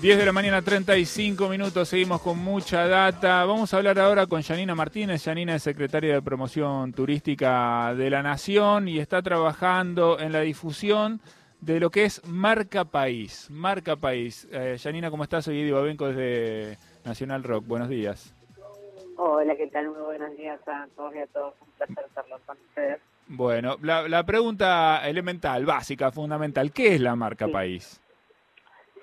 10 de la mañana, 35 minutos, seguimos con mucha data. Vamos a hablar ahora con Janina Martínez. Janina es secretaria de Promoción Turística de la Nación y está trabajando en la difusión de lo que es Marca País. Marca País. Eh, Janina, ¿cómo estás? Soy Eddie Babenco desde Nacional Rock. Buenos días. Hola, ¿qué tal? Muy buenos días a todos y a todos. Un placer estarlo con ustedes. Bueno, la, la, pregunta elemental, básica, fundamental, ¿qué es la Marca Sí. País?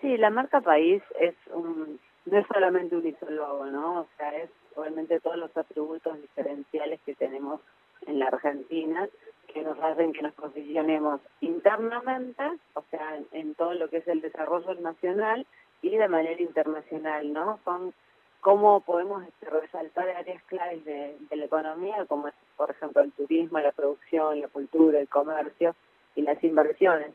Sí, la marca país es un, no es solamente un isólogo, ¿no? O sea, es obviamente todos los atributos diferenciales que tenemos en la Argentina que nos hacen que nos posicionemos internamente, o sea, en, todo lo que es el desarrollo nacional y de manera internacional, ¿no? Son cómo podemos este, resaltar áreas claves de, de la economía, como es, por ejemplo, el turismo, la producción, la cultura, el comercio y las inversiones.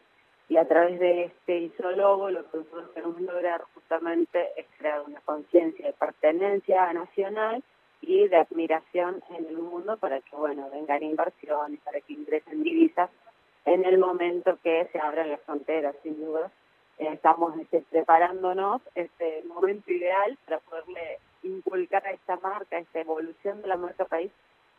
Y a través de este isólogo lo que nosotros queremos lograr justamente es crear una conciencia de pertenencia nacional y de admiración en el mundo para que, bueno, vengan inversiones, para que ingresen divisas en el momento que se abran las fronteras, sin duda. Eh, estamos este, preparándonos este momento ideal para poderle inculcar a esta marca, a esta evolución de la marca país,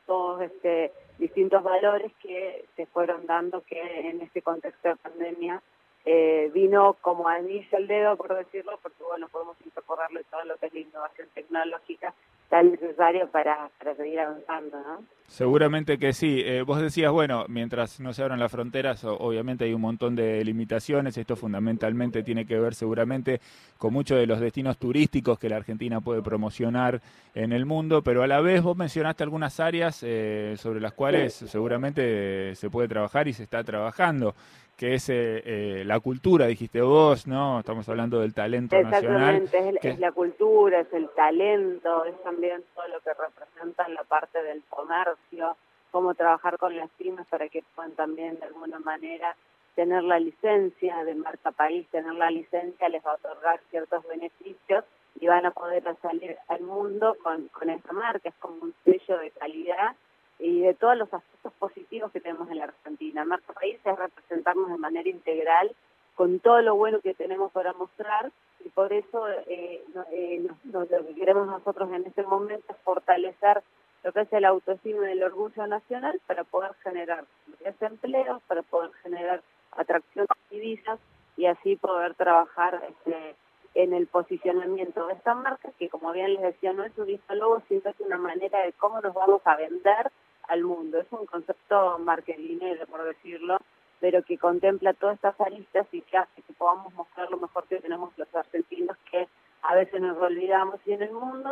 todos este distintos valores que se fueron dando que en este contexto de pandemia eh, vino como anillo al dedo, por decirlo, porque bueno, podemos incorporarle todo lo que es la innovación tecnológica tan necesario para, para seguir avanzando, ¿no? Seguramente que sí. Eh, vos decías, bueno, mientras no se abran las fronteras, obviamente hay un montón de limitaciones. Esto fundamentalmente tiene que ver seguramente con muchos de los destinos turísticos que la Argentina puede promocionar en el mundo, pero a la vez vos mencionaste algunas áreas eh, sobre las cuales seguramente se puede trabajar y se está trabajando, que es eh, eh, la cultura, dijiste vos, ¿no? Estamos hablando del talento nacional. Exactamente, es, que- es la cultura, es el talento, es también todo lo que representa la parte del comercio, cómo trabajar con las pymes para que puedan también de alguna manera tener la licencia de marca país, tener la licencia les va a otorgar ciertos beneficios y van a poder salir al mundo con, con esta marca, es como un sello de calidad y de todos los aspectos positivos que tenemos en la Argentina. Marca País es representarnos de manera integral con todo lo bueno que tenemos para mostrar y por eso eh, no- eh, lo que queremos nosotros en este momento es fortalecer lo que es el autoestima y el orgullo nacional para poder generar lo que es empleos, para poder generar atracción de divisas y así poder trabajar este, en el posicionamiento de esta marca que como bien les decía no es un isólogo sino es una manera de cómo nos vamos a vender al mundo. Es un concepto marketingero, por decirlo, pero que contempla todas estas aristas y que hace que podamos mostrar lo mejor que tenemos los argentinos, que a veces nos olvidamos. Y en el mundo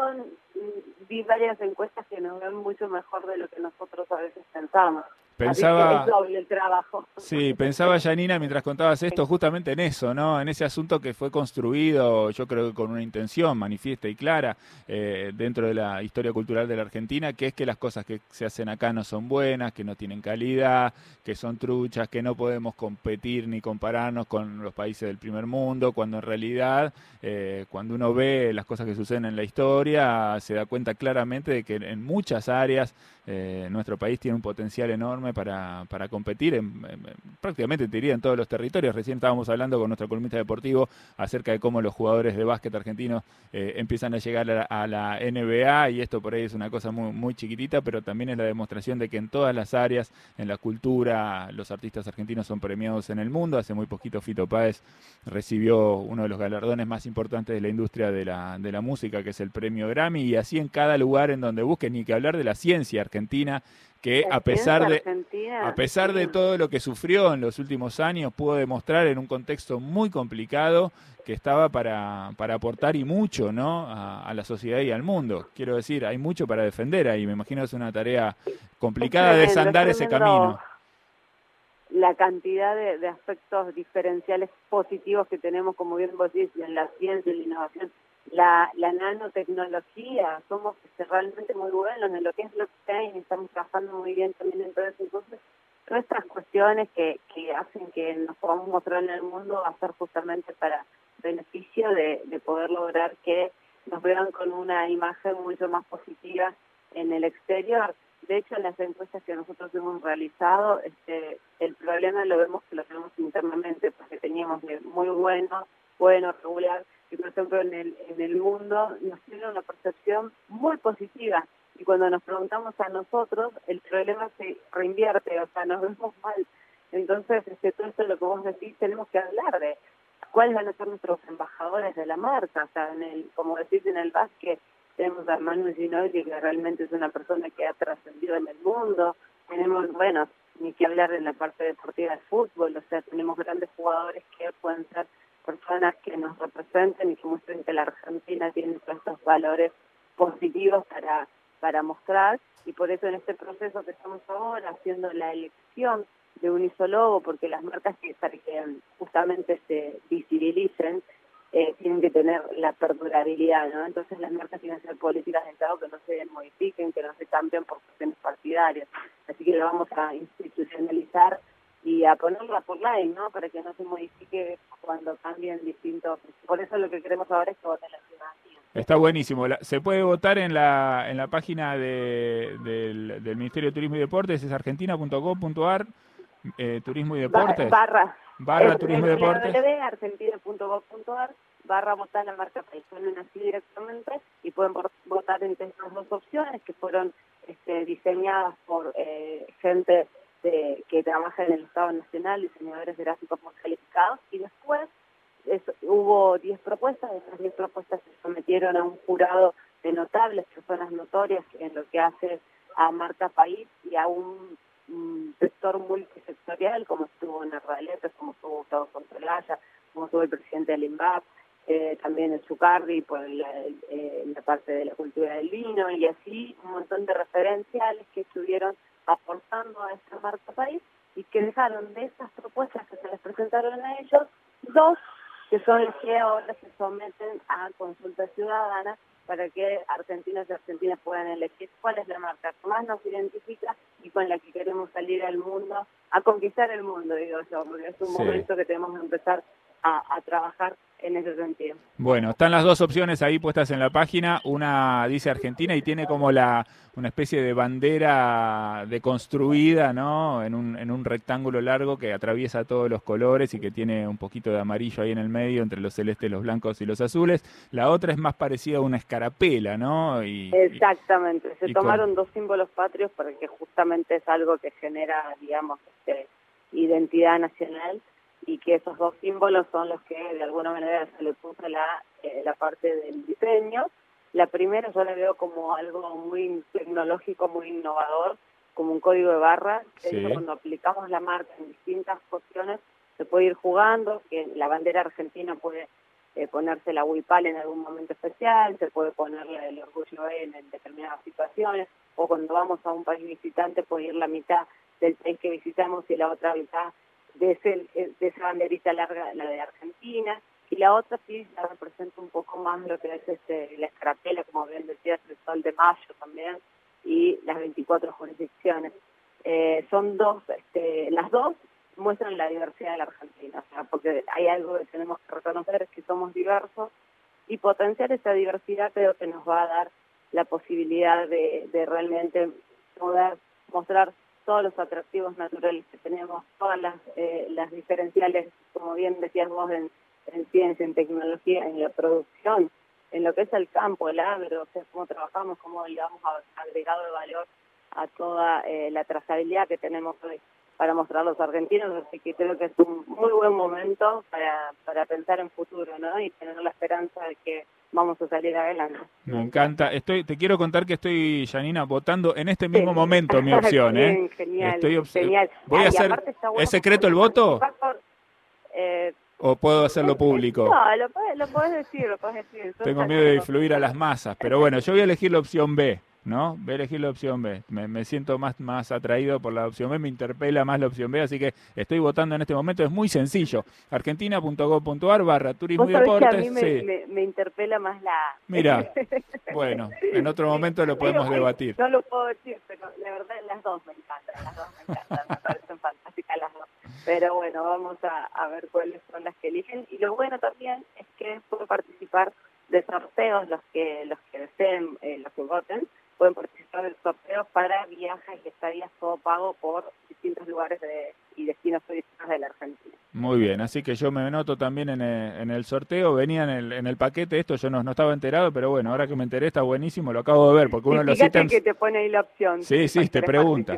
mm, vi varias encuestas que nos ven mucho mejor de lo que nosotros a veces pensamos. Pensaba- el trabajo. Sí, pensaba Janina mientras contabas esto justamente en eso, ¿no? En ese asunto que fue construido, yo creo que con una intención manifiesta y clara eh, dentro de la historia cultural de la Argentina, que es que las cosas que se hacen acá no son buenas, que no tienen calidad, que son truchas, que no podemos competir ni compararnos con los países del primer mundo, cuando en realidad, eh, cuando uno ve las cosas que suceden en la historia, se da cuenta claramente de que en muchas áreas eh, nuestro país tiene un potencial enorme para, para competir en, en- en- prácticamente te diría en todos los territorios. Recién estábamos hablando con nuestro columnista deportivo acerca de cómo los jugadores de básquet argentinos eh, empiezan a llegar a la, a la NBA y esto por ahí es una cosa muy, muy chiquitita, pero también es la demostración de que en todas las áreas, en la cultura, los artistas argentinos son premiados en el mundo. Hace muy poquito Fito Páez recibió uno de los galardones más importantes de la industria de la, de la música, que es el premio Grammy, y así en cada lugar en donde busquen, ni que hablar de la ciencia argentina, que a pesar de, a pesar de todo lo que sufrió en los últimos años, pudo demostrar en un contexto muy complicado que estaba para, para aportar y mucho ¿no? a, a la sociedad y al mundo. Quiero decir, hay mucho para defender ahí. Me imagino que es una tarea complicada desandar es ese camino. La cantidad de, de aspectos diferenciales positivos que tenemos, como bien vos decís, en la ciencia, en la innovación, la, la nanotecnología, somos este, realmente muy buenos en lo que es blockchain, estamos trabajando muy bien también en todo eso. Entonces, todas estas cuestiones que, que hacen que nos podamos mostrar en el mundo va a ser justamente para beneficio de, de poder lograr que nos vean con una imagen mucho más positiva en el exterior. De hecho, en las encuestas que nosotros hemos realizado, este, el problema lo vemos que lo tenemos internamente, porque teníamos muy bueno, bueno, regular, y por ejemplo en el, en el mundo nos tiene una percepción muy positiva. Y cuando nos preguntamos a nosotros el problema se reinvierte, o sea, nos vemos mal. Entonces, este, todo esto lo que vos decís, tenemos que hablar de cuáles van a ser nuestros embajadores de la marca, o sea, en el, como decís en el básquet, tenemos a Manu Ginobili, que realmente es una persona que ha trascendido en el mundo, tenemos, bueno, ni que hablar de la parte deportiva de fútbol, o sea, tenemos grandes jugadores que pueden ser personas que nos representen y que muestren que la Argentina tiene estos valores positivos para, para mostrar y por eso en este proceso que estamos ahora haciendo la elección de un isólogo, porque las marcas que, para que justamente se visibilicen eh, tienen que tener la perdurabilidad, ¿no? Entonces las marcas tienen que ser políticas de Estado que no se modifiquen, que no se cambien por cuestiones partidarias. Así que lo vamos a institucionalizar y a ponerla por line, ¿no? Para que no se modifique cuando cambien distintos. Por eso lo que queremos ahora es que voten la ciudadanía. Está buenísimo. Se puede votar en la, en la página de, del, del Ministerio de Turismo y Deportes, es argentina.gov.ar, eh, Turismo y Deportes. Barra barra turismo y deporte. argentina.gov.ar barra votar la marca país. Ponen así directamente y pueden votar entre estas dos opciones que fueron este, diseñadas por eh, gente de, que trabaja en el Estado Nacional, diseñadores gráficos muy calificados, y después hubo 10 propuestas, esas 10 propuestas se sometieron a un jurado de notables, personas notorias en lo que hace a marca país y a un un sector multisectorial, como estuvo en Ardaletes, como estuvo Gustavo Controlaya, como estuvo el presidente del INVAP, eh, también el Zucardi por la, eh, la parte de la cultura del vino, y así un montón de referenciales que estuvieron aportando a esta marca país y que dejaron de esas propuestas que se les presentaron a ellos, dos que son las que ahora se someten a consulta ciudadana para que argentinos y argentinas puedan elegir cuál es la marca que más nos identifica y con la que queremos salir al mundo, a conquistar el mundo, digo yo, porque es un momento que tenemos que empezar a, trabajar en ese sentido. Bueno, están las dos opciones ahí puestas en la página. Una dice Argentina y tiene como la una especie de bandera deconstruida, ¿no? En un, en un rectángulo largo que atraviesa todos los colores y que tiene un poquito de amarillo ahí en el medio entre los celestes, los blancos y los azules. La otra es más parecida a una escarapela, ¿no? Y, Exactamente. Se tomaron dos símbolos patrios porque justamente es algo que genera, digamos, este, identidad nacional y que esos dos símbolos son los que de alguna manera se le puso la, eh, la parte del diseño. La primera yo la veo como algo muy tecnológico, muy innovador, como un código de barras. cuando aplicamos la marca en distintas cuestiones se puede ir jugando, que la bandera argentina puede eh, ponerse la huipal en algún momento especial, se puede poner el orgullo en, en determinadas situaciones, o cuando vamos a un país visitante puede ir la mitad del país que visitamos y la otra mitad de, ese, de esa banderita larga, la de Argentina, y la otra sí la representa un poco más lo que es este, la escarapela, como bien decías, el sol de mayo también, y las 24 jurisdicciones. Eh, son dos, este, las dos muestran la diversidad de la Argentina, o sea, porque hay algo que tenemos que reconocer, es que somos diversos, y potenciar esa diversidad creo que nos va a dar la posibilidad de realmente poder mostrar todos los atractivos naturales que tenemos, todas las, eh, las diferenciales, como bien decías vos, en, ciencia, en tecnología, en la producción, en lo que es el campo, el agro, cómo trabajamos, cómo le damos agregado de valor a toda eh, la trazabilidad que tenemos hoy para mostrar a los argentinos, así que creo que es un muy buen momento para, para pensar en futuro, ¿no? Y tener la esperanza de que vamos a salir adelante. Me encanta. Estoy, te quiero contar que estoy, Janina, votando en este mismo momento mi opción, ¿eh? Genial, genial. Voy a hacer, ¿es secreto el voto? Eh, ¿O puedo hacerlo público? No, lo lo decir, lo puedes decir. Tengo miedo de influir a las masas, pero bueno, yo voy a elegir la opción B. ¿no? Voy a elegir la opción B. Me, siento más, más atraído por la opción B, me interpela más la opción B, así que estoy votando en este momento. Es muy sencillo. Argentina.gov.ar barra turismo y deportes. a mí me, interpela más la Mira, bueno, en otro momento lo podemos debatir. No lo puedo decir, pero la verdad las dos me encantan, las dos me encantan, me parecen fantásticas las dos. Pero bueno, vamos a, ver cuáles son las que eligen. Y lo bueno también es que pueden participar de sorteos los que los que deseen, eh, los que voten pueden participar del sorteo para viajes y estadías todo pago por distintos lugares de, y destinos turísticos de la Argentina. Muy bien, así que yo me noto también en el, sorteo, venía en el, en el paquete esto, yo no, no, estaba enterado, pero bueno, ahora que me enteré está buenísimo, lo acabo de ver, porque uno de los ítems... que te pone ahí la opción. Sí, sí, te pregunta.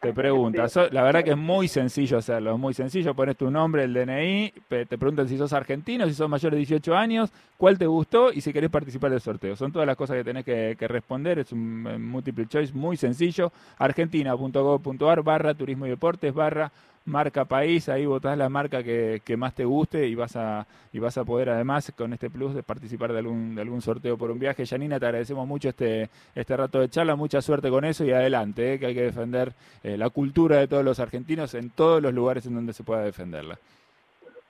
Te pregunta. La verdad que es muy sencillo hacerlo, es muy sencillo, pones tu nombre, el DNI, te preguntan si sos argentino, si sos mayor de 18 años, cuál te gustó y si querés participar del sorteo. Son todas las cosas que tenés que, responder, es un, un choice muy sencillo, argentina.gov.ar barra turismo y deportes barra marca país, ahí votás la marca que, más te guste y vas a y vas a poder además con este plus de participar de algún de algún sorteo por un viaje. Janina, te agradecemos mucho este este rato de charla, mucha suerte con eso y adelante, eh, que hay que defender eh, la cultura de todos los argentinos en todos los lugares en donde se pueda defenderla.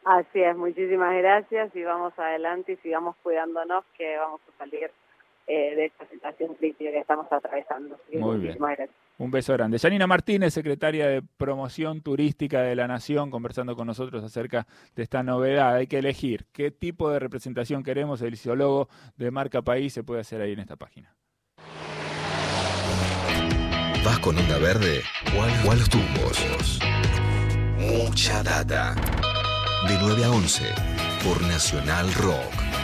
Así es, muchísimas gracias y vamos adelante y sigamos cuidándonos que vamos a salir eh, de esta situación crítica que estamos atravesando. Muy bien. Un beso grande. Yanina Martínez, secretaria de Promoción Turística de la Nación, conversando con nosotros acerca de esta novedad. Hay que elegir qué tipo de representación queremos. El ideólogo de marca país se puede hacer ahí en esta página. ¿Vas con onda verde o a los tumbos? Mucha data. De 9 a 11 por Nacional Rock.